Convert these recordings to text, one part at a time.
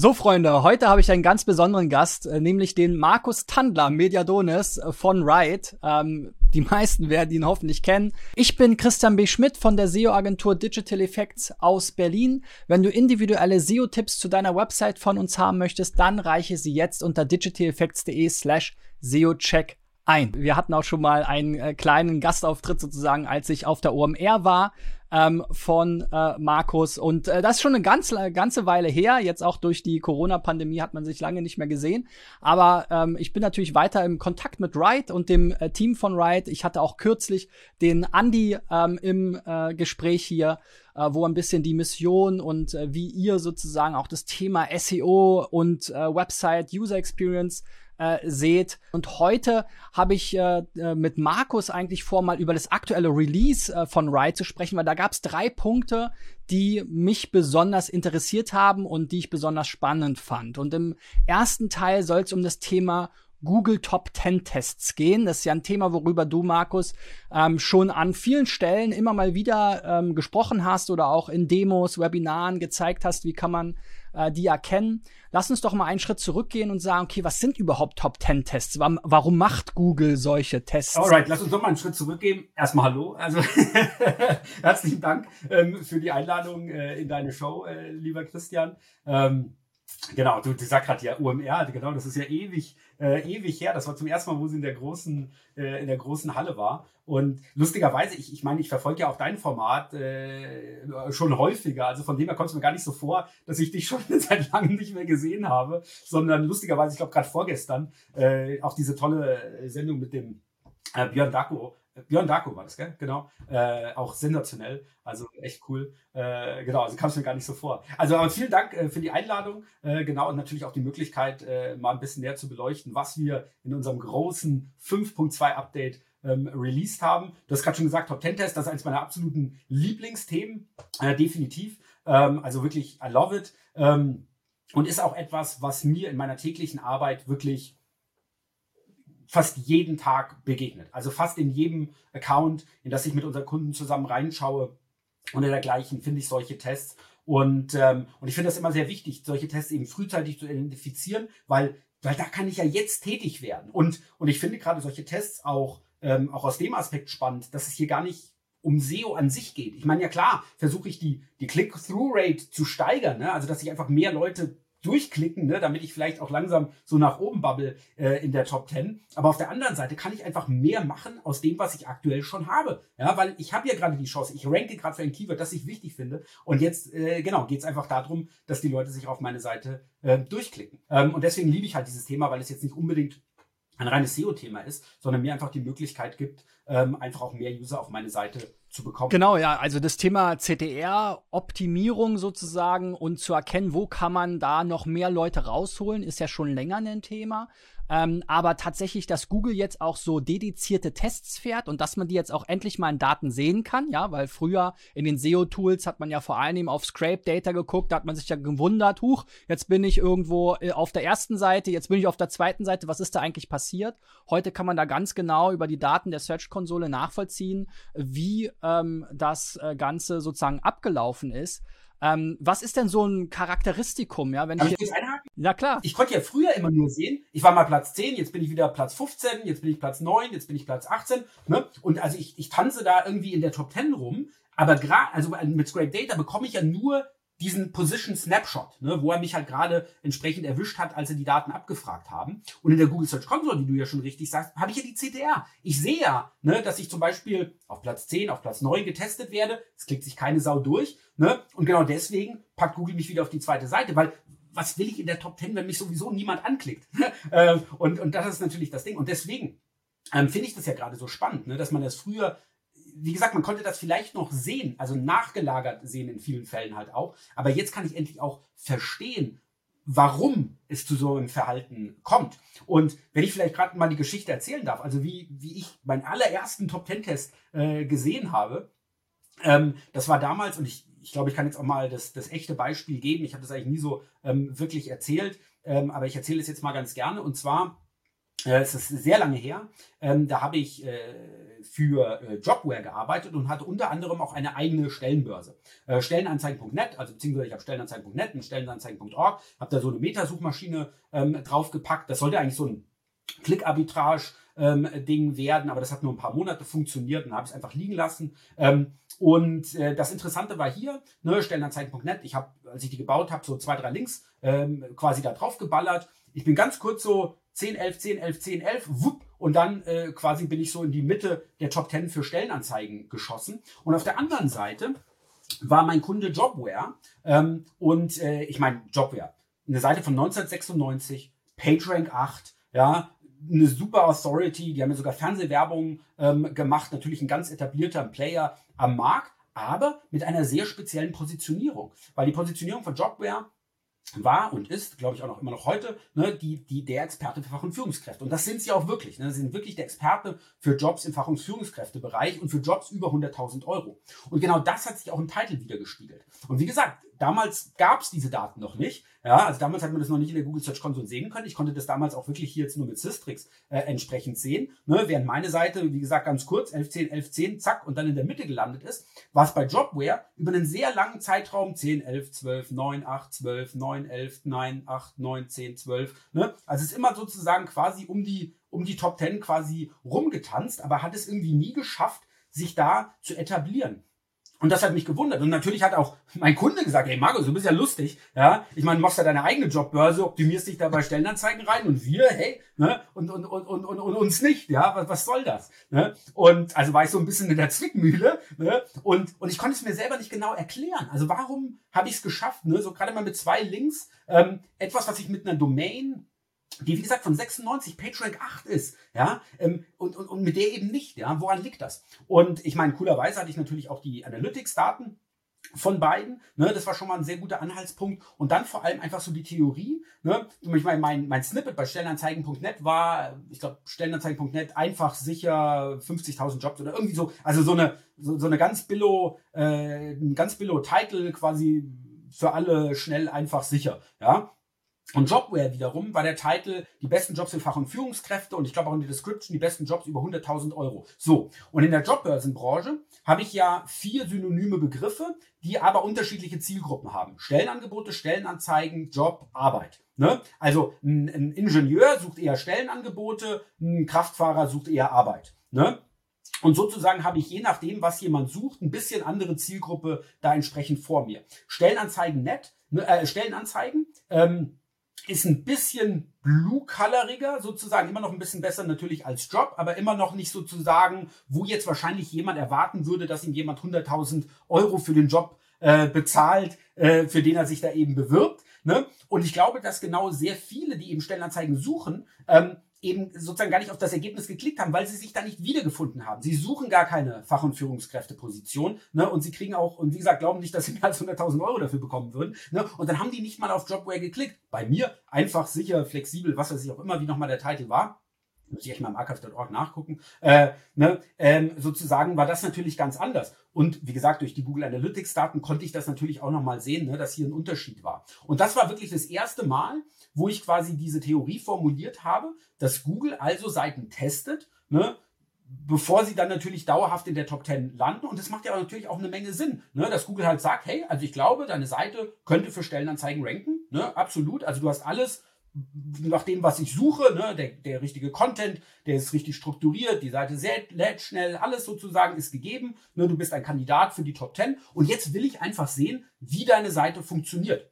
So, Freunde, heute habe ich einen ganz besonderen Gast, äh, nämlich den Markus Tandler, Mediadonis äh, von Ride. Ähm, die meisten werden ihn hoffentlich kennen. Ich bin Christian B. Schmidt von der SEO-Agentur Digital Effects aus Berlin. Wenn du individuelle SEO-Tipps zu deiner Website von uns haben möchtest, dann reiche sie jetzt unter digitaleffects.de slash SEO-Check ein. Wir hatten auch schon mal einen äh, kleinen Gastauftritt sozusagen, als ich auf der OMR war ähm, von äh, Markus. Und äh, das ist schon eine ganz, ganze Weile her. Jetzt auch durch die Corona-Pandemie hat man sich lange nicht mehr gesehen. Aber ähm, ich bin natürlich weiter im Kontakt mit Ride und dem äh, Team von Ride. Ich hatte auch kürzlich den Andy ähm, im äh, Gespräch hier, äh, wo ein bisschen die Mission und äh, wie ihr sozusagen auch das Thema SEO und äh, Website User Experience äh, seht. Und heute habe ich äh, äh, mit Markus eigentlich vor, mal über das aktuelle Release äh, von Ride zu sprechen, weil da gab es drei Punkte, die mich besonders interessiert haben und die ich besonders spannend fand. Und im ersten Teil soll es um das Thema Google Top 10 Tests gehen. Das ist ja ein Thema, worüber du, Markus, ähm, schon an vielen Stellen immer mal wieder ähm, gesprochen hast oder auch in Demos, Webinaren gezeigt hast, wie kann man äh, die erkennen. Lass uns doch mal einen Schritt zurückgehen und sagen, okay, was sind überhaupt Top 10 Tests? Warum, warum macht Google solche Tests? Alright, lass uns doch mal einen Schritt zurückgehen. Erstmal hallo. Also herzlichen Dank ähm, für die Einladung äh, in deine Show, äh, lieber Christian. Ähm, Genau, du, du sagst gerade ja UMR, genau, das ist ja ewig, äh, ewig her. Das war zum ersten Mal, wo sie in der großen, äh, in der großen Halle war. Und lustigerweise, ich, ich meine, ich verfolge ja auch dein Format äh, schon häufiger. Also von dem her kommt es mir gar nicht so vor, dass ich dich schon seit langem nicht mehr gesehen habe, sondern lustigerweise, ich glaube gerade vorgestern, äh, auch diese tolle Sendung mit dem äh, Björn Dacko Björn Darko war das, gell? Genau. Äh, auch sensationell. Also echt cool. Äh, genau, also kam es mir gar nicht so vor. Also aber vielen Dank äh, für die Einladung. Äh, genau, und natürlich auch die Möglichkeit, äh, mal ein bisschen näher zu beleuchten, was wir in unserem großen 5.2 Update ähm, released haben. Du hast gerade schon gesagt, Top 10 Test, das ist eines meiner absoluten Lieblingsthemen. Äh, definitiv. Ähm, also wirklich, I love it. Ähm, und ist auch etwas, was mir in meiner täglichen Arbeit wirklich fast jeden Tag begegnet. Also fast in jedem Account, in das ich mit unseren Kunden zusammen reinschaue und dergleichen, finde ich solche Tests. Und, ähm, und ich finde das immer sehr wichtig, solche Tests eben frühzeitig zu identifizieren, weil, weil da kann ich ja jetzt tätig werden. Und, und ich finde gerade solche Tests auch, ähm, auch aus dem Aspekt spannend, dass es hier gar nicht um SEO an sich geht. Ich meine, ja klar, versuche ich die, die Click-Through-Rate zu steigern, ne? also dass sich einfach mehr Leute durchklicken, ne, damit ich vielleicht auch langsam so nach oben bubble äh, in der Top 10. Aber auf der anderen Seite kann ich einfach mehr machen aus dem, was ich aktuell schon habe. Ja, weil ich habe ja gerade die Chance, ich ranke gerade für ein Keyword, das ich wichtig finde. Und jetzt, äh, genau, geht es einfach darum, dass die Leute sich auf meine Seite äh, durchklicken. Ähm, und deswegen liebe ich halt dieses Thema, weil es jetzt nicht unbedingt ein reines SEO-Thema ist, sondern mir einfach die Möglichkeit gibt, ähm, einfach auch mehr User auf meine Seite zu bekommen. Genau, ja, also das Thema CTR, Optimierung sozusagen und zu erkennen, wo kann man da noch mehr Leute rausholen, ist ja schon länger ein Thema. Ähm, aber tatsächlich, dass Google jetzt auch so dedizierte Tests fährt und dass man die jetzt auch endlich mal in Daten sehen kann, ja, weil früher in den SEO-Tools hat man ja vor allem auf Scrape-Data geguckt, da hat man sich ja gewundert, huch, jetzt bin ich irgendwo äh, auf der ersten Seite, jetzt bin ich auf der zweiten Seite, was ist da eigentlich passiert? Heute kann man da ganz genau über die Daten der Search-Konsole nachvollziehen, wie ähm, das äh, Ganze sozusagen abgelaufen ist. Ähm, was ist denn so ein Charakteristikum, ja? Wenn Darf ich, ich einhaken? Na klar. Ich konnte ja früher immer nur sehen, ich war mal Platz 10, jetzt bin ich wieder Platz 15, jetzt bin ich Platz 9, jetzt bin ich Platz 18. Ne? Und also ich, ich tanze da irgendwie in der Top 10 rum, aber gerade, also mit Scrape Data bekomme ich ja nur diesen Position Snapshot, ne, wo er mich halt gerade entsprechend erwischt hat, als er die Daten abgefragt haben. Und in der Google Search Console, wie du ja schon richtig sagst, habe ich ja die CTR. Ich sehe ja, ne, dass ich zum Beispiel auf Platz 10, auf Platz 9 getestet werde. Es klickt sich keine Sau durch. Ne? Und genau deswegen packt Google mich wieder auf die zweite Seite, weil was will ich in der Top 10, wenn mich sowieso niemand anklickt? Ähm, und, und das ist natürlich das Ding. Und deswegen ähm, finde ich das ja gerade so spannend, ne, dass man das früher wie gesagt, man konnte das vielleicht noch sehen, also nachgelagert sehen in vielen Fällen halt auch. Aber jetzt kann ich endlich auch verstehen, warum es zu so einem Verhalten kommt. Und wenn ich vielleicht gerade mal die Geschichte erzählen darf, also wie, wie ich meinen allerersten Top Ten Test äh, gesehen habe, ähm, das war damals, und ich, ich glaube, ich kann jetzt auch mal das, das echte Beispiel geben. Ich habe das eigentlich nie so ähm, wirklich erzählt, ähm, aber ich erzähle es jetzt mal ganz gerne. Und zwar es ist sehr lange her. Ähm, da habe ich äh, für äh, Jobware gearbeitet und hatte unter anderem auch eine eigene Stellenbörse. Äh, Stellenanzeigen.net, also beziehungsweise ich habe Stellenanzeigen.net und Stellenanzeigen.org, habe da so eine Metasuchmaschine ähm, draufgepackt. Das sollte eigentlich so ein Klickarbitrage ähm, Ding werden, aber das hat nur ein paar Monate funktioniert und habe es einfach liegen lassen. Ähm, und äh, das Interessante war hier, ne, Stellenanzeigen.net, ich habe, als ich die gebaut habe, so zwei, drei Links ähm, quasi da drauf geballert. Ich bin ganz kurz so 10, 11, 10, 11, 10, 11, wupp, und dann äh, quasi bin ich so in die Mitte der Top 10 für Stellenanzeigen geschossen. Und auf der anderen Seite war mein Kunde Jobware. Ähm, und äh, ich meine, Jobware, eine Seite von 1996, PageRank 8, ja, eine super Authority, die haben ja sogar Fernsehwerbung ähm, gemacht, natürlich ein ganz etablierter Player am Markt, aber mit einer sehr speziellen Positionierung. Weil die Positionierung von Jobware war und ist, glaube ich, auch noch immer noch heute, ne, die, die, der Experte für Fach- und Führungskräfte. Und das sind sie auch wirklich. Ne? Sie sind wirklich der Experte für Jobs im Fach- und Führungskräftebereich und für Jobs über 100.000 Euro. Und genau das hat sich auch im Titel wiedergespiegelt. Und wie gesagt, damals gab es diese Daten noch nicht. Ja, also damals hat man das noch nicht in der Google Search Console sehen können. Ich konnte das damals auch wirklich hier jetzt nur mit Systrix äh, entsprechend sehen. Ne? Während meine Seite, wie gesagt, ganz kurz, 1110, 1110, zack, und dann in der Mitte gelandet ist, war es bei Jobware über einen sehr langen Zeitraum 10, 11, 12, 9, 8, 12, 9, 11, 9, 8, 9, 10, 12. Ne? Also es ist immer sozusagen quasi um die, um die Top 10 quasi rumgetanzt, aber hat es irgendwie nie geschafft, sich da zu etablieren. Und das hat mich gewundert. Und natürlich hat auch mein Kunde gesagt, hey Markus, du bist ja lustig. Ja, ich meine, machst ja deine eigene Jobbörse, optimierst dich da bei Stellenanzeigen rein und wir, hey, ne, und, und, und, und, und, und uns nicht. Ja, was, was soll das? Ne? Und also war ich so ein bisschen in der Zwickmühle. Ne? Und, und ich konnte es mir selber nicht genau erklären. Also warum habe ich es geschafft, ne? so gerade mal mit zwei Links, ähm, etwas, was ich mit einer Domain die wie gesagt von 96 PageRank 8 ist, ja, ähm, und, und, und mit der eben nicht, ja, woran liegt das? Und ich meine, coolerweise hatte ich natürlich auch die Analytics-Daten von beiden, ne, das war schon mal ein sehr guter Anhaltspunkt. Und dann vor allem einfach so die Theorie, ne, ich meine, mein, mein Snippet bei Stellenanzeigen.net war, ich glaube, Stellenanzeigen.net einfach sicher 50.000 Jobs oder irgendwie so, also so eine, so, so eine ganz billo, äh, ein ganz billo Title quasi für alle schnell einfach sicher, ja, und Jobware wiederum war der Titel die besten Jobs für Fach- und Führungskräfte und ich glaube auch in der Description die besten Jobs über 100.000 Euro. So, und in der Jobbörsenbranche habe ich ja vier synonyme Begriffe, die aber unterschiedliche Zielgruppen haben. Stellenangebote, Stellenanzeigen, Job, Arbeit. Ne? Also ein, ein Ingenieur sucht eher Stellenangebote, ein Kraftfahrer sucht eher Arbeit. Ne? Und sozusagen habe ich je nachdem, was jemand sucht, ein bisschen andere Zielgruppe da entsprechend vor mir. Stellenanzeigen nett, ne, äh, Stellenanzeigen. Ähm, ist ein bisschen blue-colouriger, sozusagen, immer noch ein bisschen besser natürlich als Job, aber immer noch nicht sozusagen, wo jetzt wahrscheinlich jemand erwarten würde, dass ihm jemand 100.000 Euro für den Job äh, bezahlt, äh, für den er sich da eben bewirbt. Ne? Und ich glaube, dass genau sehr viele, die eben Stellenanzeigen suchen, ähm, eben sozusagen gar nicht auf das Ergebnis geklickt haben, weil sie sich da nicht wiedergefunden haben. Sie suchen gar keine Fach- und Führungskräfteposition ne? und sie kriegen auch, und wie gesagt, glauben nicht, dass sie mehr als 100.000 Euro dafür bekommen würden. Ne? Und dann haben die nicht mal auf Jobware geklickt. Bei mir einfach, sicher, flexibel, was weiß ich auch immer, wie nochmal der Titel war muss ich echt mal im archive.org nachgucken, äh, ne, ähm, sozusagen war das natürlich ganz anders. Und wie gesagt, durch die Google Analytics Daten konnte ich das natürlich auch nochmal sehen, ne, dass hier ein Unterschied war. Und das war wirklich das erste Mal, wo ich quasi diese Theorie formuliert habe, dass Google also Seiten testet, ne, bevor sie dann natürlich dauerhaft in der Top 10 landen. Und das macht ja natürlich auch eine Menge Sinn, ne? dass Google halt sagt, hey, also ich glaube, deine Seite könnte für Stellenanzeigen ranken. Ne? Absolut. Also du hast alles nach dem, was ich suche, ne, der, der richtige Content, der ist richtig strukturiert, die Seite lädt schnell, alles sozusagen ist gegeben. Ne, du bist ein Kandidat für die Top 10 und jetzt will ich einfach sehen, wie deine Seite funktioniert.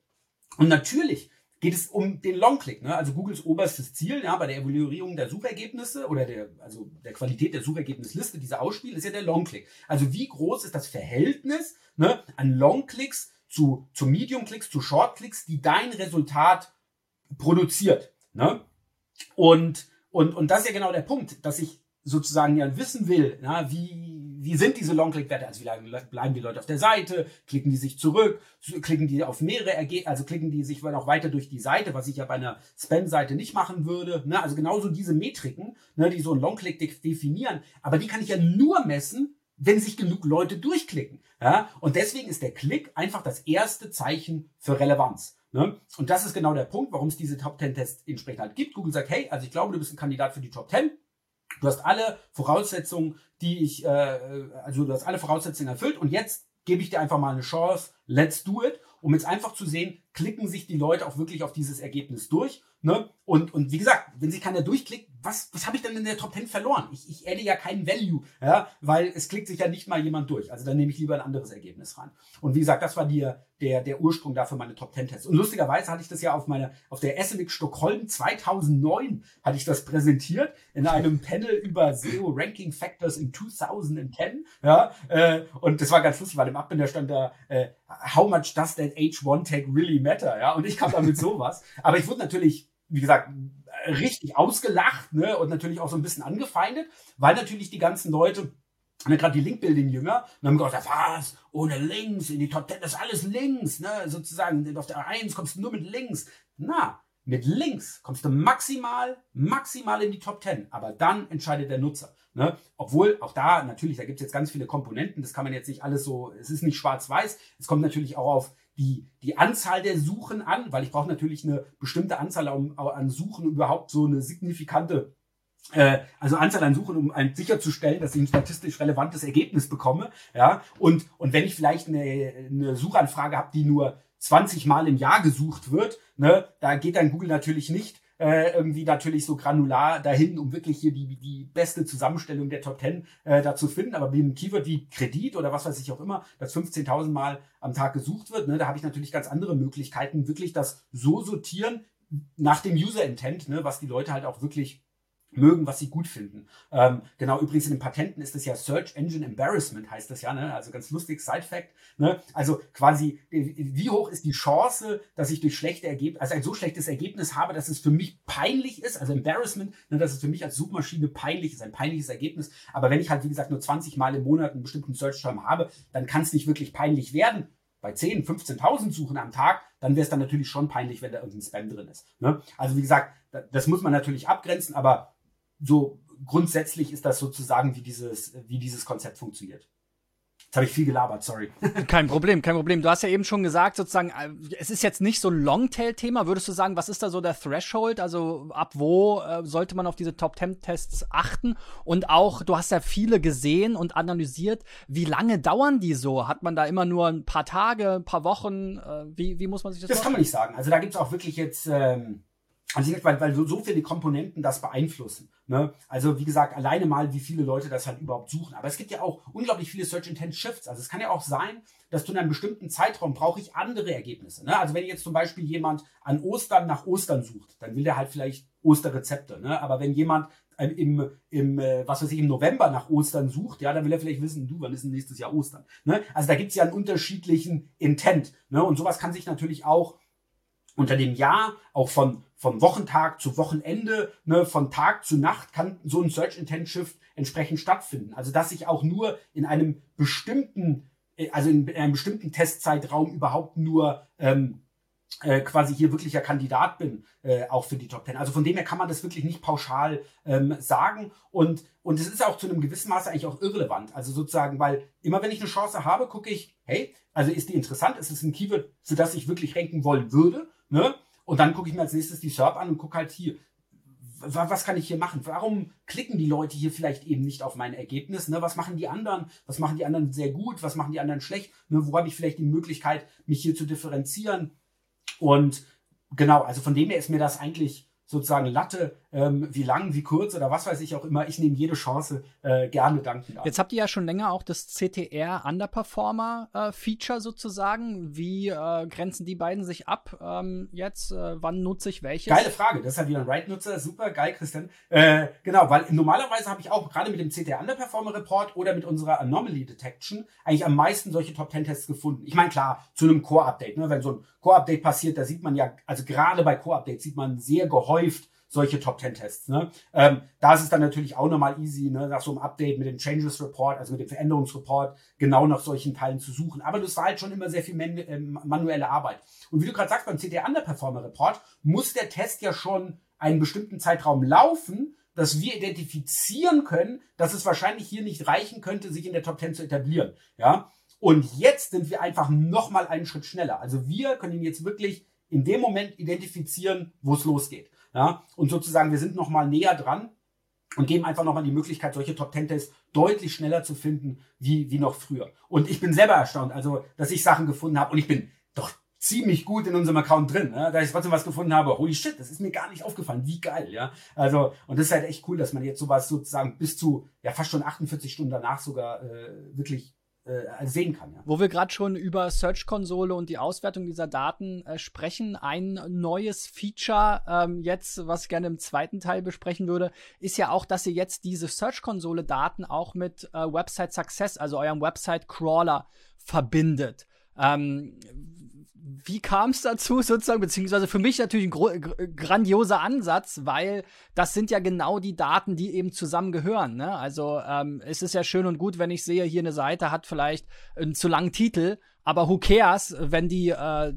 Und natürlich geht es um den Longclick, ne? also Googles oberstes Ziel ja, bei der Evaluierung der Suchergebnisse oder der, also der Qualität der Suchergebnisliste, dieser Ausspiel, ist ja der Longclick. Also wie groß ist das Verhältnis ne, an Longclicks zu, zu Medium-Clicks, zu Short-Clicks, die dein Resultat produziert. Ne? Und, und, und das ist ja genau der Punkt, dass ich sozusagen ja wissen will, na, wie, wie sind diese Long-Click-Werte? Also wie lange bleiben die Leute auf der Seite? Klicken die sich zurück? Klicken die auf mehrere Ergebnisse? Also klicken die sich noch weiter durch die Seite, was ich ja bei einer Spam-Seite nicht machen würde. Ne? Also genauso diese Metriken, ne, die so ein Long-Click definieren. Aber die kann ich ja nur messen, wenn sich genug Leute durchklicken. Ja? Und deswegen ist der Klick einfach das erste Zeichen für Relevanz. Ne? Und das ist genau der Punkt, warum es diese Top 10 Tests entsprechend halt gibt. Google sagt, hey, also ich glaube, du bist ein Kandidat für die Top 10. Du hast alle Voraussetzungen, die ich, äh, also du hast alle Voraussetzungen erfüllt und jetzt gebe ich dir einfach mal eine Chance. Let's do it, um jetzt einfach zu sehen, klicken sich die Leute auch wirklich auf dieses Ergebnis durch. Ne? Und, und wie gesagt, wenn sich keiner durchklickt, was, was habe ich denn in der Top 10 verloren? Ich, ich adde ja keinen Value, ja, weil es klickt sich ja nicht mal jemand durch. Also dann nehme ich lieber ein anderes Ergebnis ran. Und wie gesagt, das war die, der, der Ursprung dafür meine Top 10 Tests. Und lustigerweise hatte ich das ja auf meiner, auf der SMX Stockholm 2009 hatte ich das präsentiert in einem Panel über SEO Ranking Factors in 2010. Ja, äh, und das war ganz lustig, weil im Abbinder stand da, äh, how much does that H1 tag really matter? Ja, und ich kam damit sowas. Aber ich wurde natürlich wie gesagt, richtig ausgelacht ne? und natürlich auch so ein bisschen angefeindet, weil natürlich die ganzen Leute, ne, gerade die Link-Building-Jünger, haben gesagt, was, ohne Links, in die Top 10, das ist alles links, ne? sozusagen, auf der 1 kommst du nur mit links. Na, mit links kommst du maximal, maximal in die Top 10, aber dann entscheidet der Nutzer. Ne? Obwohl, auch da, natürlich, da gibt es jetzt ganz viele Komponenten, das kann man jetzt nicht alles so, es ist nicht schwarz-weiß, es kommt natürlich auch auf die, die Anzahl der Suchen an, weil ich brauche natürlich eine bestimmte Anzahl an Suchen, um überhaupt so eine signifikante äh, also Anzahl an Suchen, um ein, sicherzustellen, dass ich ein statistisch relevantes Ergebnis bekomme. Ja, und, und wenn ich vielleicht eine, eine Suchanfrage habe, die nur 20 Mal im Jahr gesucht wird, ne, da geht dann Google natürlich nicht äh, irgendwie natürlich so granular dahin, um wirklich hier die, die beste Zusammenstellung der Top 10 äh, da zu finden. Aber wie ein Keyword wie Kredit oder was weiß ich auch immer, das 15.000 Mal am Tag gesucht wird, ne, da habe ich natürlich ganz andere Möglichkeiten, wirklich das so sortieren nach dem User Intent, ne, was die Leute halt auch wirklich mögen, was sie gut finden. Ähm, genau, übrigens in den Patenten ist das ja Search Engine Embarrassment, heißt das ja, ne? also ganz lustig, Side Fact. Ne? Also quasi, wie hoch ist die Chance, dass ich durch schlechte Ergebnisse, also ein so schlechtes Ergebnis habe, dass es für mich peinlich ist, also Embarrassment, ne, dass es für mich als Suchmaschine peinlich ist, ein peinliches Ergebnis. Aber wenn ich halt, wie gesagt, nur 20 Mal im Monat einen bestimmten Search-Term habe, dann kann es nicht wirklich peinlich werden. Bei 10, 15.000 Suchen am Tag, dann wäre es dann natürlich schon peinlich, wenn da irgendein Spam drin ist. Ne? Also wie gesagt, das muss man natürlich abgrenzen, aber so grundsätzlich ist das sozusagen, wie dieses, wie dieses Konzept funktioniert. Jetzt habe ich viel gelabert, sorry. Kein Problem, kein Problem. Du hast ja eben schon gesagt, sozusagen, äh, es ist jetzt nicht so ein Longtail-Thema. Würdest du sagen, was ist da so der Threshold? Also ab wo äh, sollte man auf diese Top 10 Tests achten? Und auch, du hast ja viele gesehen und analysiert. Wie lange dauern die so? Hat man da immer nur ein paar Tage, ein paar Wochen? Äh, wie, wie muss man sich das Das vorstellen? kann man nicht sagen. Also da gibt es auch wirklich jetzt, ähm, also weil, weil so, so viele Komponenten das beeinflussen. Ne? Also wie gesagt, alleine mal, wie viele Leute das halt überhaupt suchen. Aber es gibt ja auch unglaublich viele Search Intent Shifts. Also es kann ja auch sein, dass du in einem bestimmten Zeitraum brauche ich andere Ergebnisse. Ne? Also wenn jetzt zum Beispiel jemand an Ostern nach Ostern sucht, dann will der halt vielleicht Osterrezepte. Ne? Aber wenn jemand im, im äh, was weiß ich, im November nach Ostern sucht, ja, dann will er vielleicht wissen, du, wann ist denn nächstes Jahr Ostern? Ne? Also da gibt es ja einen unterschiedlichen Intent. Ne? Und sowas kann sich natürlich auch unter dem Jahr, auch von, von Wochentag zu Wochenende, ne, von Tag zu Nacht kann so ein Search Intent Shift entsprechend stattfinden. Also dass ich auch nur in einem bestimmten, äh, also in einem bestimmten Testzeitraum überhaupt nur ähm, äh, quasi hier wirklicher Kandidat bin, äh, auch für die Top Ten. Also von dem her kann man das wirklich nicht pauschal ähm, sagen. Und, und es ist auch zu einem gewissen Maße eigentlich auch irrelevant. Also sozusagen, weil immer wenn ich eine Chance habe, gucke ich, hey, also ist die interessant, ist es ein Keyword, für das ich wirklich ranken wollen würde? Ne? Und dann gucke ich mir als nächstes die SERP an und gucke halt hier, was kann ich hier machen? Warum klicken die Leute hier vielleicht eben nicht auf mein Ergebnis? Ne? Was machen die anderen? Was machen die anderen sehr gut? Was machen die anderen schlecht? Ne? Wo habe ich vielleicht die Möglichkeit, mich hier zu differenzieren? Und genau, also von dem her ist mir das eigentlich sozusagen Latte, ähm, wie lang, wie kurz oder was weiß ich auch immer. Ich nehme jede Chance äh, gerne dankend an. Jetzt habt ihr ja schon länger auch das CTR Underperformer äh, Feature sozusagen. Wie äh, grenzen die beiden sich ab ähm, jetzt? Äh, wann nutze ich welches? Geile Frage. Das ist halt wieder ein Write-Nutzer. Super, geil, Christian. Äh, genau, weil normalerweise habe ich auch gerade mit dem CTR Underperformer Report oder mit unserer Anomaly Detection eigentlich am meisten solche Top 10 Tests gefunden. Ich meine, klar, zu einem Core-Update. Ne? Wenn so ein Core-Update passiert, da sieht man ja, also gerade bei Core-Updates sieht man sehr gehäuft solche Top 10 Tests. Ne? Ähm, da ist es dann natürlich auch nochmal easy, ne, nach so einem Update mit dem Changes Report, also mit dem Veränderungsreport, genau nach solchen Teilen zu suchen. Aber das war halt schon immer sehr viel man äh, manuelle Arbeit. Und wie du gerade sagst, beim CTR Underperformer Report muss der Test ja schon einen bestimmten Zeitraum laufen, dass wir identifizieren können, dass es wahrscheinlich hier nicht reichen könnte, sich in der Top 10 zu etablieren. Ja, und jetzt sind wir einfach noch mal einen Schritt schneller. Also wir können ihn jetzt wirklich in dem Moment identifizieren, wo es losgeht. Ja, und sozusagen, wir sind nochmal näher dran und geben einfach nochmal die Möglichkeit, solche Top Ten Tests deutlich schneller zu finden, wie, wie noch früher. Und ich bin selber erstaunt, also, dass ich Sachen gefunden habe und ich bin doch ziemlich gut in unserem Account drin, ne? da ich trotzdem was gefunden habe. Holy shit, das ist mir gar nicht aufgefallen. Wie geil, ja. Also, und das ist halt echt cool, dass man jetzt sowas sozusagen bis zu, ja, fast schon 48 Stunden danach sogar äh, wirklich äh, sehen kann. Ja. Wo wir gerade schon über Search-Konsole und die Auswertung dieser Daten äh, sprechen, ein neues Feature ähm, jetzt, was ich gerne im zweiten Teil besprechen würde, ist ja auch, dass ihr jetzt diese Search-Konsole-Daten auch mit äh, Website Success, also eurem Website-Crawler, verbindet. Ähm, wie kam es dazu sozusagen, beziehungsweise für mich natürlich ein grandioser Ansatz, weil das sind ja genau die Daten, die eben zusammengehören. Ne? Also ähm, es ist ja schön und gut, wenn ich sehe, hier eine Seite hat vielleicht einen zu langen Titel, aber who cares, wenn die äh,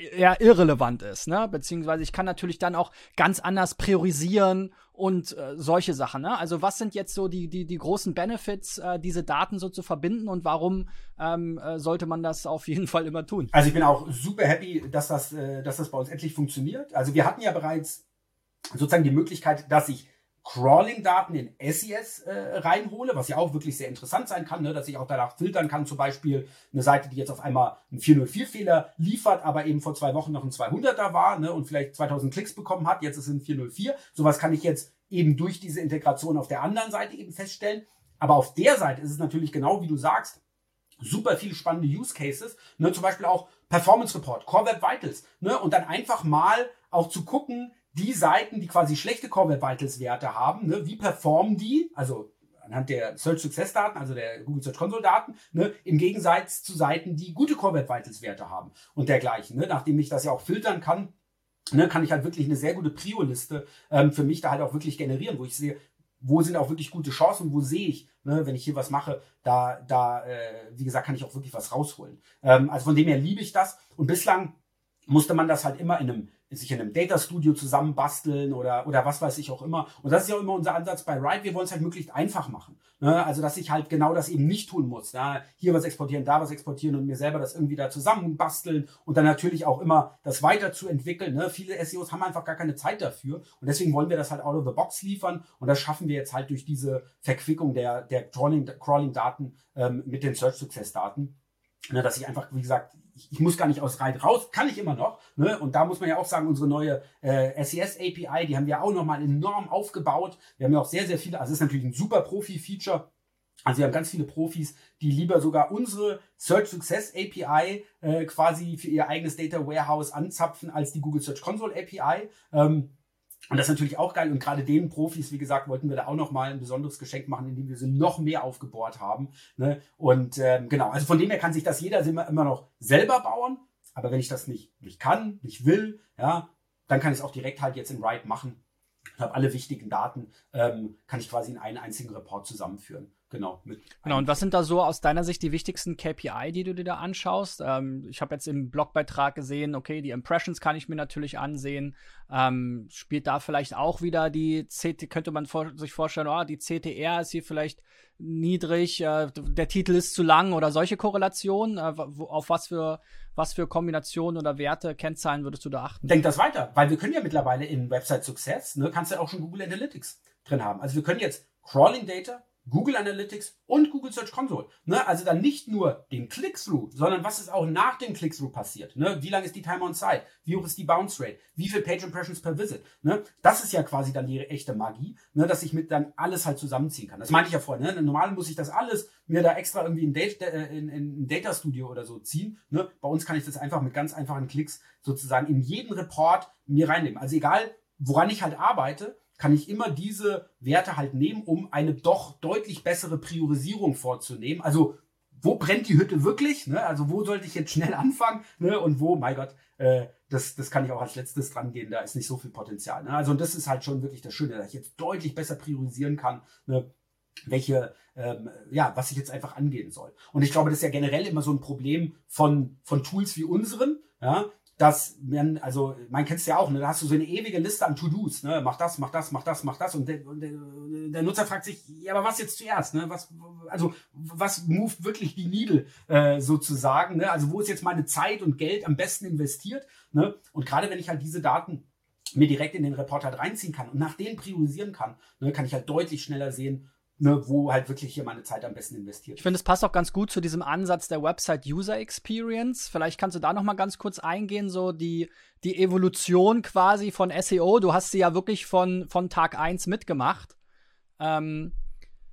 eher irrelevant ist, ne? Beziehungsweise ich kann natürlich dann auch ganz anders priorisieren und äh, solche Sachen, ne? Also was sind jetzt so die, die, die großen Benefits, äh, diese Daten so zu verbinden und warum ähm, äh, sollte man das auf jeden Fall immer tun? Also ich bin auch super happy, dass das, äh, dass das bei uns endlich funktioniert. Also wir hatten ja bereits sozusagen die Möglichkeit, dass ich Crawling-Daten in SES äh, reinhole, was ja auch wirklich sehr interessant sein kann, ne, dass ich auch danach filtern kann, zum Beispiel eine Seite, die jetzt auf einmal einen 404-Fehler liefert, aber eben vor zwei Wochen noch ein 200er war ne, und vielleicht 2000 Klicks bekommen hat, jetzt ist es ein 404. Sowas kann ich jetzt eben durch diese Integration auf der anderen Seite eben feststellen. Aber auf der Seite ist es natürlich genau wie du sagst, super viele spannende Use Cases, ne, zum Beispiel auch Performance Report, Core Web Vitals, ne, und dann einfach mal auch zu gucken, die Seiten, die quasi schlechte Core Web Vitals Werte haben, ne, wie performen die, also anhand der Search Success Daten, also der Google Search Console Daten, ne, im Gegensatz zu Seiten, die gute Core Web Vitals Werte haben und dergleichen. Ne, nachdem ich das ja auch filtern kann, ne, kann ich halt wirklich eine sehr gute Prio-Liste ähm, für mich da halt auch wirklich generieren, wo ich sehe, wo sind auch wirklich gute Chancen, wo sehe ich, ne, wenn ich hier was mache, da, da, äh, wie gesagt, kann ich auch wirklich was rausholen. Ähm, also von dem her liebe ich das. Und bislang musste man das halt immer in einem sich in einem Data Studio zusammenbasteln oder, oder was weiß ich auch immer. Und das ist ja auch immer unser Ansatz bei Ride. Wir wollen es halt möglichst einfach machen. Ne? Also, dass ich halt genau das eben nicht tun muss. Ja? Hier was exportieren, da was exportieren und mir selber das irgendwie da zusammenbasteln und dann natürlich auch immer das weiterzuentwickeln. Ne? Viele SEOs haben einfach gar keine Zeit dafür. Und deswegen wollen wir das halt out of the box liefern. Und das schaffen wir jetzt halt durch diese Verquickung der, der Crawling-Daten ähm, mit den Search-Success-Daten. Ne, dass ich einfach, wie gesagt, ich, ich muss gar nicht aus Reit raus, kann ich immer noch. Ne? Und da muss man ja auch sagen, unsere neue äh, SES API, die haben wir auch nochmal enorm aufgebaut. Wir haben ja auch sehr, sehr viele, also es ist natürlich ein super Profi-Feature. Also wir haben ganz viele Profis, die lieber sogar unsere Search Success API äh, quasi für ihr eigenes Data Warehouse anzapfen als die Google Search Console API. Ähm, und das ist natürlich auch geil. Und gerade den Profis, wie gesagt, wollten wir da auch nochmal ein besonderes Geschenk machen, indem wir sie noch mehr aufgebohrt haben. Ne? Und ähm, genau, also von dem her kann sich das jeder immer, noch selber bauen. Aber wenn ich das nicht, nicht kann, nicht will, ja, dann kann ich es auch direkt halt jetzt in Write machen. Ich habe alle wichtigen Daten, ähm, kann ich quasi in einen einzigen Report zusammenführen. Genau. genau. Und was sind da so aus deiner Sicht die wichtigsten KPI, die du dir da anschaust? Ähm, ich habe jetzt im Blogbeitrag gesehen, okay, die Impressions kann ich mir natürlich ansehen. Ähm, spielt da vielleicht auch wieder die CT, könnte man vor, sich vorstellen, oh, die CTR ist hier vielleicht niedrig, äh, der Titel ist zu lang oder solche Korrelationen? Äh, auf was für, was für Kombinationen oder Werte, Kennzahlen würdest du da achten? Denk das weiter, weil wir können ja mittlerweile in Website Success, ne, kannst du ja auch schon Google Analytics drin haben. Also wir können jetzt Crawling Data, Google Analytics und Google Search Console. Ne? Also dann nicht nur den Click-Through, sondern was ist auch nach dem Click-Through passiert. Ne? Wie lang ist die Time on Site? Wie hoch ist die Bounce Rate? Wie viel Page Impressions per Visit? Ne? Das ist ja quasi dann die echte Magie, ne? dass ich mit dann alles halt zusammenziehen kann. Das meinte ich ja vorhin. Ne? Normal muss ich das alles mir da extra irgendwie in, Data, äh, in, in Data Studio oder so ziehen. Ne? Bei uns kann ich das einfach mit ganz einfachen Klicks sozusagen in jeden Report mir reinnehmen. Also egal, woran ich halt arbeite, kann ich immer diese Werte halt nehmen, um eine doch deutlich bessere Priorisierung vorzunehmen. Also wo brennt die Hütte wirklich? Ne? Also wo sollte ich jetzt schnell anfangen? Ne? Und wo, mein Gott, äh, das, das kann ich auch als letztes dran gehen, da ist nicht so viel Potenzial. Ne? Also und das ist halt schon wirklich das Schöne, dass ich jetzt deutlich besser priorisieren kann, ne? welche, ähm, ja, was ich jetzt einfach angehen soll. Und ich glaube, das ist ja generell immer so ein Problem von, von Tools wie unseren, ja, dass man, also man kennt es ja auch, ne, da hast du so eine ewige Liste an To-Dos, ne, mach das, mach das, mach das, mach das. Und der, und der, Nutzer fragt sich, ja, aber was jetzt zuerst, ne, was, also was moved wirklich die Needle äh, sozusagen, ne, also wo ist jetzt meine Zeit und Geld am besten investiert, ne, und gerade wenn ich halt diese Daten mir direkt in den Report halt reinziehen kann und nach denen priorisieren kann, ne, kann ich halt deutlich schneller sehen, ne, wo halt wirklich hier meine Zeit am besten investiert. Ich finde, es passt auch ganz gut zu diesem Ansatz der Website User Experience. Vielleicht kannst du da noch mal ganz kurz eingehen, so die, die Evolution quasi von SEO. Du hast sie ja wirklich von, von Tag 1 mitgemacht. Ähm,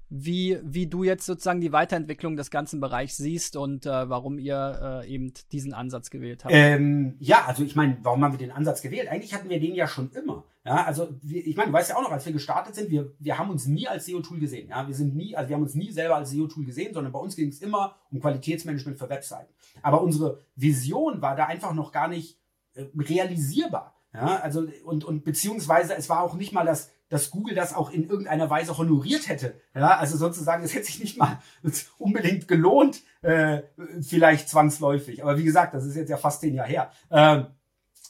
wie, wie du jetzt sozusagen die Weiterentwicklung des ganzen Bereichs siehst und äh, warum ihr äh, eben diesen Ansatz gewählt habt. Ähm, ja, also ich meine, warum haben wir den Ansatz gewählt? Eigentlich hatten wir den ja schon immer. Ja, also wir, ich meine, du weißt ja auch noch, als wir gestartet sind, wir, wir haben uns nie als SEO-Tool gesehen. Ja, wir sind nie, also wir haben uns nie selber als SEO-Tool gesehen, sondern bei uns ging es immer um Qualitätsmanagement für Webseiten. Aber unsere Vision war da einfach noch gar nicht äh, realisierbar. Ja, also und, und beziehungsweise es war auch nicht mal das dass Google das auch in irgendeiner Weise honoriert hätte. Ja, also sozusagen, es hätte sich nicht mal unbedingt gelohnt, äh, vielleicht zwangsläufig. Aber wie gesagt, das ist jetzt ja fast zehn Jahre her. Ähm,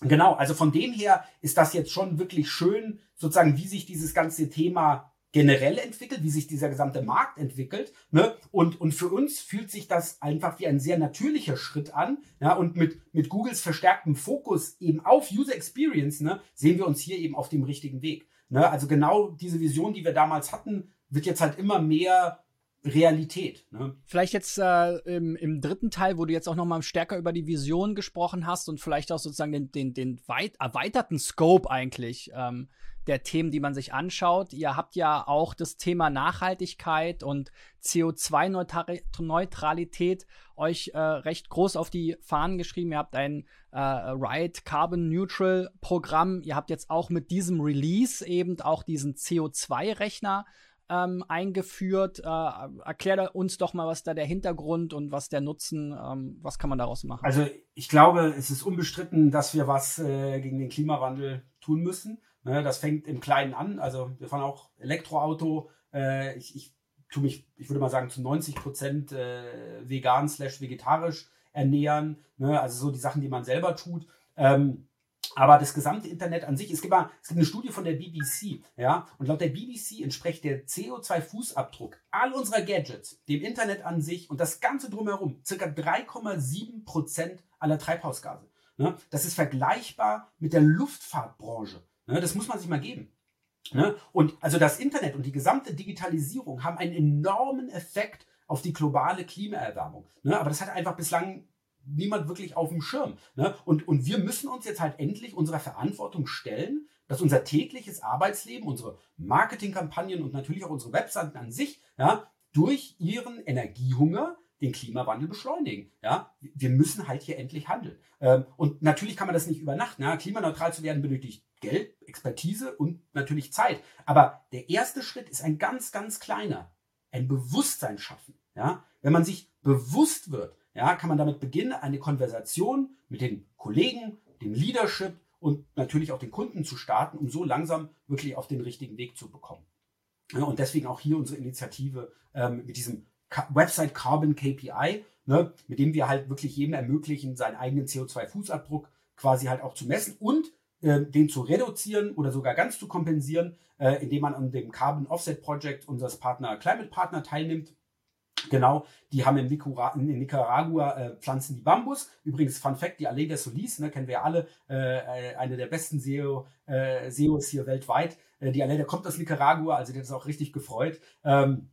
genau, also von dem her ist das jetzt schon wirklich schön, sozusagen, wie sich dieses ganze Thema generell entwickelt, wie sich dieser gesamte Markt entwickelt. Ne? Und, und für uns fühlt sich das einfach wie ein sehr natürlicher Schritt an. Ja? Und mit, mit Googles verstärktem Fokus eben auf User Experience ne, sehen wir uns hier eben auf dem richtigen Weg. Ne? Also genau diese Vision, die wir damals hatten, wird jetzt halt immer mehr Realität. Ne? Vielleicht jetzt äh, im, im, dritten Teil, wo du jetzt auch noch mal stärker über die Vision gesprochen hast und vielleicht auch sozusagen den, den, den weit erweiterten Scope eigentlich ähm, der Themen, die man sich anschaut. Ihr habt ja auch das Thema Nachhaltigkeit und CO2-Neutralität euch äh, recht groß auf die Fahnen geschrieben. Ihr habt ein äh, Riot Carbon Neutral Programm. Ihr habt jetzt auch mit diesem Release eben auch diesen CO2-Rechner ähm, eingeführt. Äh, erklär uns doch mal, was da der Hintergrund und was der Nutzen, ähm, was kann man daraus machen? Also ich glaube, es ist unbestritten, dass wir was äh, gegen den Klimawandel tun müssen. Ne, das fängt im Kleinen an. Also wir fahren auch Elektroauto. Äh, ich, ich tue mich, ich würde mal sagen, zu 90 Prozent äh, vegan slash vegetarisch ernähren. Ne? Also so die Sachen, die man selber tut. Ähm, aber das gesamte Internet an sich, es gibt, mal, es gibt eine Studie von der BBC, ja, und laut der BBC entspricht der CO2-Fußabdruck all unserer Gadgets, dem Internet an sich und das Ganze drumherum, circa 3,7 Prozent aller Treibhausgase. Ne? Das ist vergleichbar mit der Luftfahrtbranche. Ne, das muss man sich mal geben. Ne? Und also das Internet und die gesamte Digitalisierung haben einen enormen Effekt auf die globale Klimaerwärmung. Ne? Aber das hat einfach bislang niemand wirklich auf dem Schirm. Ne? Und, und wir müssen uns jetzt halt endlich unserer Verantwortung stellen, dass unser tägliches Arbeitsleben, unsere Marketingkampagnen und natürlich auch unsere Webseiten an sich ja, durch ihren Energiehunger den Klimawandel beschleunigen. Ja, wir müssen halt hier endlich handeln. Ähm, und natürlich kann man das nicht übernachten. Ja? Klimaneutral zu werden benötigt Geld, Expertise und natürlich Zeit. Aber der erste Schritt ist ein ganz, ganz kleiner. Ein Bewusstsein schaffen. Ja? Wenn man sich bewusst wird, ja, kann man damit beginnen, eine Konversation mit den Kollegen, dem Leadership und natürlich auch den Kunden zu starten, um so langsam wirklich auf den richtigen Weg zu bekommen. Ja, und deswegen auch hier unsere Initiative ähm, mit diesem Website Carbon KPI, ne, mit dem wir halt wirklich jedem ermöglichen, seinen eigenen CO2-Fußabdruck quasi halt auch zu messen und äh, den zu reduzieren oder sogar ganz zu kompensieren, äh, indem man an dem Carbon Offset Project unseres Partner Climate Partner teilnimmt. Genau, die haben in, Nicaragua, in Nicaragua äh, pflanzen die Bambus. Übrigens, Fun Fact, die Allee der Solis, ne, kennen wir alle, äh, eine der besten SEO, äh, SEOs hier weltweit. Äh, die Allee, der kommt aus Nicaragua, also die hat es auch richtig gefreut. Ähm,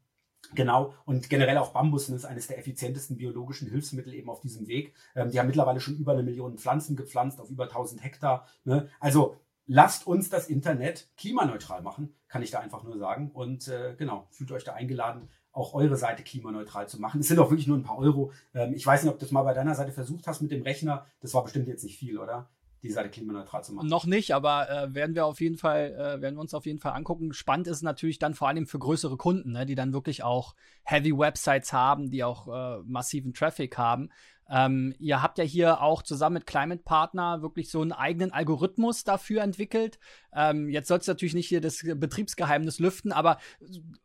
Genau, und generell auch Bambus ist eines der effizientesten biologischen Hilfsmittel eben auf diesem Weg. Ähm, die haben mittlerweile schon über eine Million Pflanzen gepflanzt auf über 1000 Hektar. Ne? Also lasst uns das Internet klimaneutral machen, kann ich da einfach nur sagen. Und äh, genau, fühlt euch da eingeladen, auch eure Seite klimaneutral zu machen. Es sind auch wirklich nur ein paar Euro. Ähm, ich weiß nicht, ob du das mal bei deiner Seite versucht hast mit dem Rechner. Das war bestimmt jetzt nicht viel, oder? Die Seite klimaneutral zu machen. Noch nicht, aber äh, werden wir auf jeden Fall, äh, werden wir uns auf jeden Fall angucken. Spannend ist natürlich dann vor allem für größere Kunden, ne, die dann wirklich auch Heavy Websites haben, die auch äh, massiven Traffic haben. Ähm, ihr habt ja hier auch zusammen mit Climate Partner wirklich so einen eigenen Algorithmus dafür entwickelt. Ähm, jetzt soll es natürlich nicht hier das Betriebsgeheimnis lüften, aber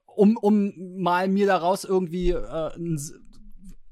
um, um mal mir daraus irgendwie äh,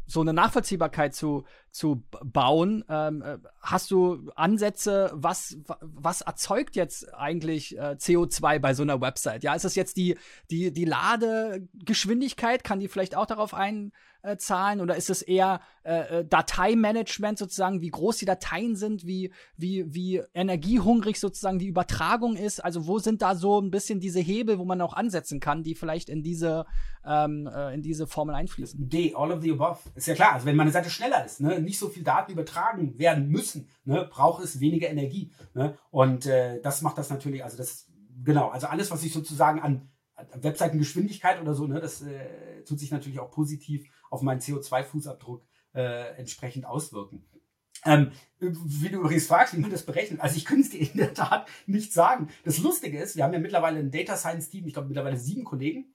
so eine Nachvollziehbarkeit zu, zu bauen. Ähm, äh, hast du Ansätze, was, was erzeugt jetzt eigentlich äh, CO2 bei so einer Website? Ja, ist es jetzt die, die, die Ladegeschwindigkeit? Kann die vielleicht auch darauf ein, äh, oder ist es eher äh, äh, Dateimanagement sozusagen, wie groß die Dateien sind, wie, wie, wie energiehungrig sozusagen die Übertragung ist? Also wo sind da so ein bisschen diese Hebel, wo man auch ansetzen kann, die vielleicht in diese, ähm, äh, in diese Formel einfließen? D, all of the above. Ist ja klar. Also wenn meine Seite schneller ist, ne, nicht so viel Daten übertragen werden müssen, ne, braucht es weniger Energie. Ne? Und äh, das macht das natürlich, also das, genau, also alles, was ich sozusagen an Webseitengeschwindigkeit oder so, ne, das äh, tut sich natürlich auch positiv auf meinen CO2-Fußabdruck äh, entsprechend auswirken. Ähm, wie du übrigens fragst, wie man das berechnet, also ich könnte es dir in der Tat nicht sagen. Das Lustige ist, wir haben ja mittlerweile ein Data Science Team, ich glaube mittlerweile sieben Kollegen.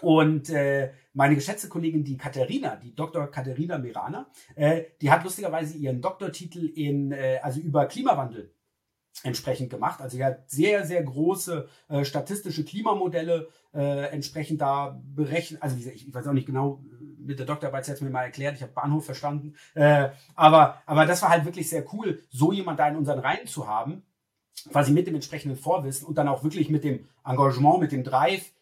Und äh, meine geschätzte Kollegin, die Katharina, die Dr. Katharina Mirana, äh, die hat lustigerweise ihren Doktortitel in, äh, also über Klimawandel entsprechend gemacht. Also er hat sehr, sehr große äh, statistische Klimamodelle äh, entsprechend da berechnet. Also ich, ich weiß auch nicht genau, mit der Doktorarbeit es mir mal erklärt, ich habe Bahnhof verstanden. Äh, aber, aber das war halt wirklich sehr cool, so jemand da in unseren Reihen zu haben, quasi mit dem entsprechenden Vorwissen und dann auch wirklich mit dem Engagement, mit dem Drive,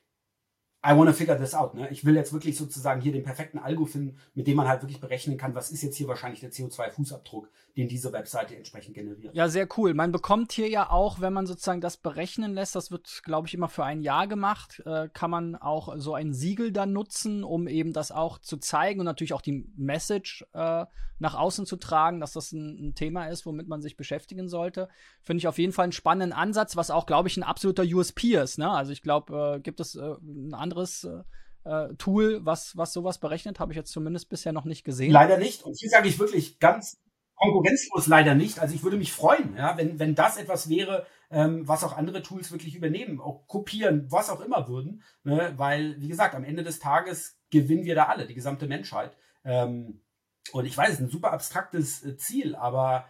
I want to figure this out. Ne? Ich will jetzt wirklich sozusagen hier den perfekten Algo finden, mit dem man halt wirklich berechnen kann, was ist jetzt hier wahrscheinlich der CO2-Fußabdruck, den diese Webseite entsprechend generiert. Ja, sehr cool. Man bekommt hier ja auch, wenn man sozusagen das berechnen lässt, das wird, glaube ich, immer für ein Jahr gemacht, äh, kann man auch so ein Siegel dann nutzen, um eben das auch zu zeigen und natürlich auch die Message äh, nach außen zu tragen, dass das ein, ein, Thema ist, womit man sich beschäftigen sollte. Finde ich auf jeden Fall einen spannenden Ansatz, was auch, glaube ich, ein absoluter USP ist. Ne? Also ich glaube, äh, gibt es äh, ein anderes äh, äh, Tool, was, was sowas berechnet, habe ich jetzt zumindest bisher noch nicht gesehen. Leider nicht. Und hier sage ich wirklich ganz konkurrenzlos leider nicht. Also ich würde mich freuen, ja, wenn, wenn das etwas wäre, ähm, was auch andere Tools wirklich übernehmen, auch kopieren, was auch immer würden. Ne? Weil, wie gesagt, am Ende des Tages gewinnen wir da alle, die gesamte Menschheit. Ähm, und ich weiß, es ist ein super abstraktes äh, Ziel, aber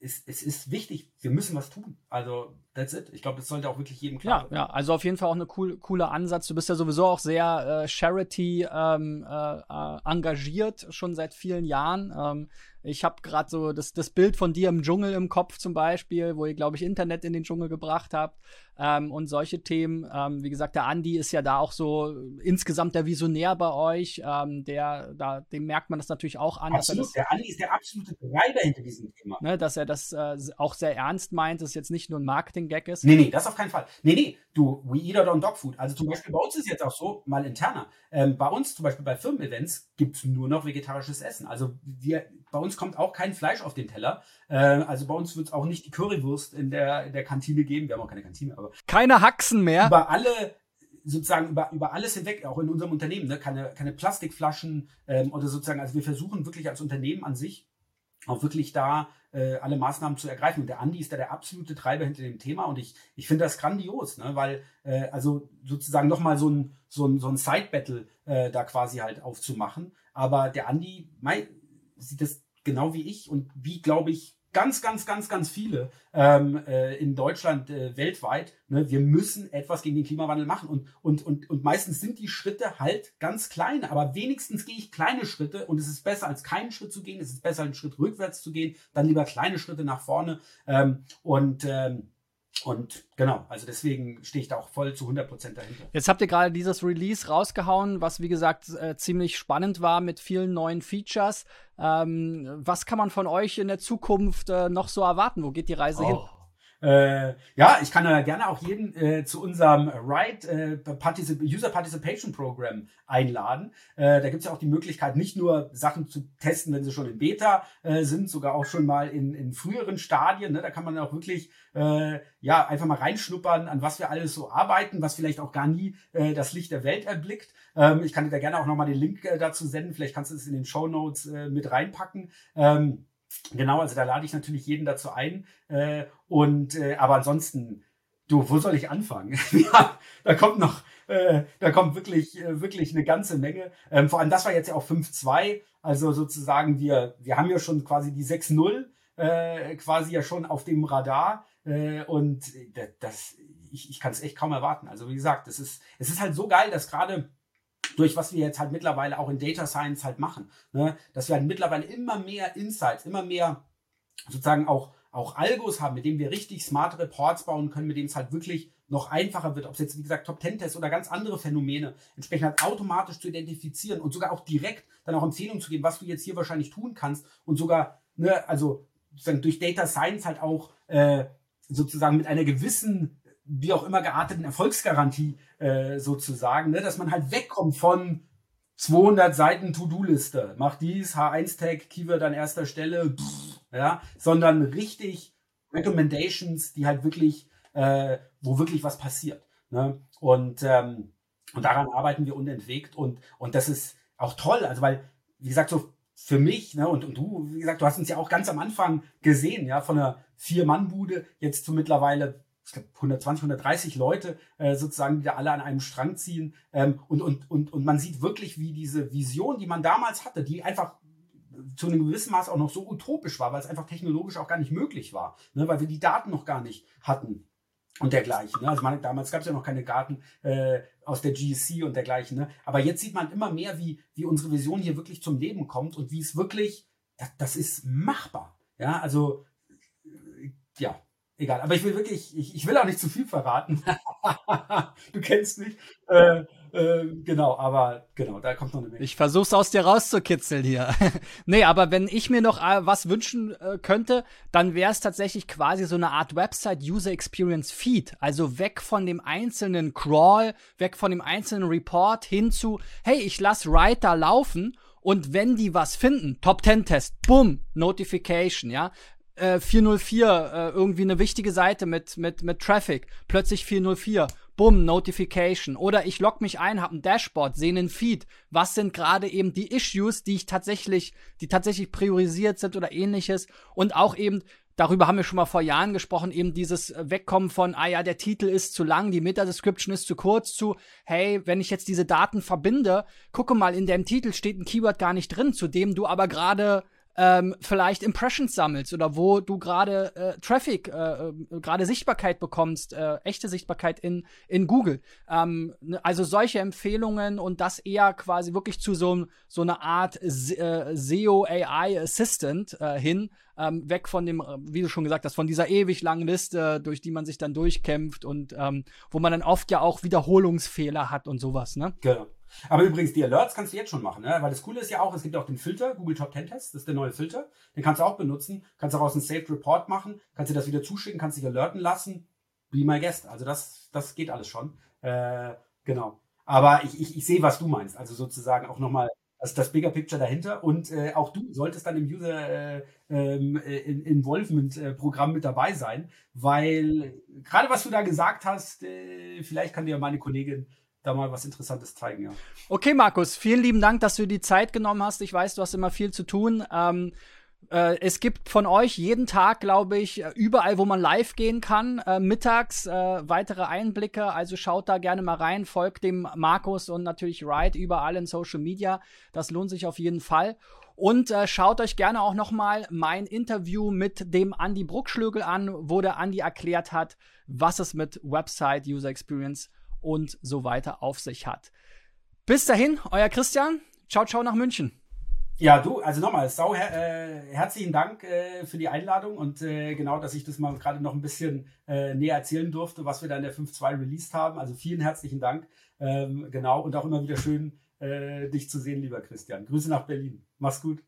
es, es ist wichtig, wir müssen was tun. Also, that's it. Ich glaube, das sollte auch wirklich jedem klar sein. Ja, ja, also auf jeden Fall auch ein cool, cooler Ansatz. Du bist ja sowieso auch sehr äh, Charity ähm, äh, äh engagiert, schon seit vielen Jahren. Ähm, ich habe gerade so das, das Bild von dir im Dschungel im Kopf zum Beispiel, wo ihr, glaube ich, Internet in den Dschungel gebracht habt ähm, und solche Themen. Ähm, wie gesagt, der Andi ist ja da auch so insgesamt der Visionär bei euch. Ähm, der, da, dem merkt man das natürlich auch an. Absolut, das, der Andi ist der absolute Treiber hinter diesem Thema. Ne, dass er das äh, auch sehr ernst meint, dass es jetzt nicht nur ein Marketing-Gag ist. Nee, nee, das auf keinen Fall. Nee, nee, du, we eat our own dog food. Also zum Beispiel bei uns ist jetzt auch so, mal interner, ähm, bei uns zum Beispiel bei Firmen-Events gibt es nur noch vegetarisches Essen. Also wir, bei uns kommt auch kein Fleisch auf den Teller. Äh, also bei uns wird es auch nicht die Currywurst in der, in der Kantine geben. Wir haben auch keine Kantine, aber. Keine Haxen mehr. Über alle sozusagen über, über alles hinweg, auch in unserem Unternehmen, ne? keine, keine Plastikflaschen ähm, oder sozusagen, also wir versuchen wirklich als Unternehmen an sich auch wirklich da äh, alle Maßnahmen zu ergreifen. Und der Andi ist da der absolute Treiber hinter dem Thema und ich, ich finde das grandios, ne? weil äh, also sozusagen nochmal so ein, so ein, so ein Side-Battle äh, da quasi halt aufzumachen. Aber der Andi mei, sieht das genau wie ich und wie, glaube ich, ganz, ganz, ganz, ganz viele ähm, äh, in Deutschland, äh, weltweit. Ne? Wir müssen etwas gegen den Klimawandel machen. Und, und, und, und meistens sind die Schritte halt ganz klein. Aber wenigstens gehe ich kleine Schritte und es ist besser, als keinen Schritt zu gehen. Es ist besser, einen Schritt rückwärts zu gehen, dann lieber kleine Schritte nach vorne. Ähm, und ähm, und genau, also deswegen stehe ich da auch voll zu 100% dahinter. Jetzt habt ihr gerade dieses Release rausgehauen, was wie gesagt äh, ziemlich spannend war mit vielen neuen Features. Ähm, was kann man von euch in der Zukunft äh, noch so erwarten? Wo geht die Reise oh. hin? Äh, ja, ich kann äh, gerne auch jeden äh, zu unserem Right äh, Particip User Participation Program einladen. Äh, da gibt es ja auch die Möglichkeit, nicht nur Sachen zu testen, wenn sie schon in Beta äh, sind, sogar auch schon mal in, in früheren Stadien. Ne? Da kann man auch wirklich äh, ja einfach mal reinschnuppern, an was wir alles so arbeiten, was vielleicht auch gar nie das Licht der Welt erblickt. Ähm, ich kann dir da gerne auch nochmal den Link dazu senden. Vielleicht kannst du es in den Show Notes mit reinpacken. Ähm, Genau, also da lade ich natürlich jeden dazu ein. Äh, und äh, aber ansonsten, du, wo soll ich anfangen? ja, da kommt noch, äh, da kommt wirklich, äh, wirklich eine ganze Menge. Ähm, vor allem, das war jetzt ja auch 5-2. Also sozusagen, wir, wir haben ja schon quasi die 6-0 äh, quasi ja schon auf dem Radar. Äh, und das, ich, ich kann es echt kaum erwarten. Also wie gesagt, es ist, es ist halt so geil, dass gerade durch was wir jetzt halt mittlerweile auch in Data Science halt machen. Ne? Dass wir halt mittlerweile immer mehr Insights, immer mehr sozusagen auch, auch Algos haben, mit denen wir richtig smarte Reports bauen können, mit denen es halt wirklich noch einfacher wird, ob es jetzt, wie gesagt, Top-10-Tests oder ganz andere Phänomene entsprechend halt automatisch zu identifizieren und sogar auch direkt dann auch Empfehlungen zu geben, was du jetzt hier wahrscheinlich tun kannst und sogar, ne, also sozusagen durch Data Science halt auch äh, sozusagen mit einer gewissen, wie auch immer gearteten Erfolgsgarantie äh, sozusagen, ne, dass man halt wegkommt von 200 Seiten To-Do-Liste, mach dies, H1-Tag, Keyword an erster Stelle, pff, ja, sondern richtig Recommendations, die halt wirklich, äh, wo wirklich was passiert. Ne? Und, ähm, und daran arbeiten wir unentwegt und, und das ist auch toll, also weil, wie gesagt, so für mich, ne, und, und du, wie gesagt, du hast uns ja auch ganz am Anfang gesehen, ja, von einer Vier-Mann-Bude jetzt zu mittlerweile ich glaube 120, 130 Leute äh, sozusagen, die da alle an einem Strang ziehen. Ähm, und, und, und, und man sieht wirklich, wie diese Vision, die man damals hatte, die einfach zu einem gewissen Maß auch noch so utopisch war, weil es einfach technologisch auch gar nicht möglich war, ne, weil wir die Daten noch gar nicht hatten und dergleichen. Ne? Also man, damals gab es ja noch keine Daten äh, aus der GSC und dergleichen. Ne? Aber jetzt sieht man immer mehr, wie, wie unsere Vision hier wirklich zum Leben kommt und wie es wirklich, das, das ist machbar. Ja, also äh, ja, egal. Aber ich will wirklich, ich, ich will auch nicht zu viel verraten. du kennst mich. Äh, äh, genau, aber genau, da kommt noch eine Menge. Ich versuch's aus dir rauszukitzeln hier. nee, aber wenn ich mir noch äh, was wünschen äh, könnte, dann wäre es tatsächlich quasi so eine Art Website User Experience Feed. Also weg von dem einzelnen Crawl, weg von dem einzelnen Report hin zu, hey, ich lass Writer laufen und wenn die was finden, Top 10 Test, bumm, Notification, ja äh, 404, äh, irgendwie eine wichtige Seite mit, mit, mit Traffic, plötzlich 404, bumm, Notification. Oder ich log mich ein, habe ein Dashboard, sehe einen Feed. Was sind gerade eben die Issues, die ich tatsächlich, die tatsächlich priorisiert sind oder ähnliches. Und auch eben, darüber haben wir schon mal vor Jahren gesprochen, eben dieses Wegkommen von, ah ja, der Titel ist zu lang, die Meta-Description ist zu kurz, zu, hey, wenn ich jetzt diese Daten verbinde, gucke mal, in dem Titel steht ein Keyword gar nicht drin, zu dem du aber gerade ähm, vielleicht Impressions sammelst oder wo du gerade äh, Traffic, äh, äh, gerade Sichtbarkeit bekommst, äh, echte Sichtbarkeit in, in Google. Ähm, ne, also solche Empfehlungen und das eher quasi wirklich zu so, so einer Art äh, SEO AI Assistant äh, hin, ähm, weg von dem, wie du schon gesagt hast, von dieser ewig langen Liste, durch die man sich dann durchkämpft und ähm, wo man dann oft ja auch Wiederholungsfehler hat und sowas, ne? Genau. Aber übrigens, die Alerts kannst du jetzt schon machen, ne? weil das Coole ist ja auch, es gibt auch den Filter, Google Top 10 Test, das ist der neue Filter. Den kannst du auch benutzen, kannst daraus einen Saved Report machen, kannst dir das wieder zuschicken, kannst dich alerten lassen. Be my guest. Also das, das geht alles schon. Äh, genau. Aber ich, ich, ich sehe, was du meinst. Also sozusagen auch nochmal das, das Bigger Picture dahinter. Und äh, auch du solltest dann im User äh, ähm, äh, Involvement äh, Programm mit dabei sein, weil gerade was du da gesagt hast, äh, vielleicht kann dir meine Kollegin da mal was Interessantes zeigen, ja. Okay, Markus, vielen lieben Dank, dass du die Zeit genommen hast. Ich weiß, du hast immer viel zu tun. Ähm, äh, es gibt von euch jeden Tag, glaube ich, überall, wo man live gehen kann, äh, mittags äh, weitere Einblicke. Also schaut da gerne mal rein, folgt dem Markus und natürlich Ride überall in Social Media. Das lohnt sich auf jeden Fall. Und äh, schaut euch gerne auch noch mal mein Interview mit dem Andy Bruckschlögel an, wo der Andy erklärt hat, was es mit Website User Experience und so weiter auf sich hat. Bis dahin, euer Christian. Ciao, ciao nach München. Ja, du, also nochmal, sau her äh, herzlichen Dank äh, für die Einladung und äh, genau, dass ich das mal gerade noch ein bisschen äh, näher erzählen durfte, was wir da in der 5.2 released haben. Also vielen herzlichen Dank. Ähm, genau, und auch immer wieder schön, äh, dich zu sehen, lieber Christian. Grüße nach Berlin. Mach's gut.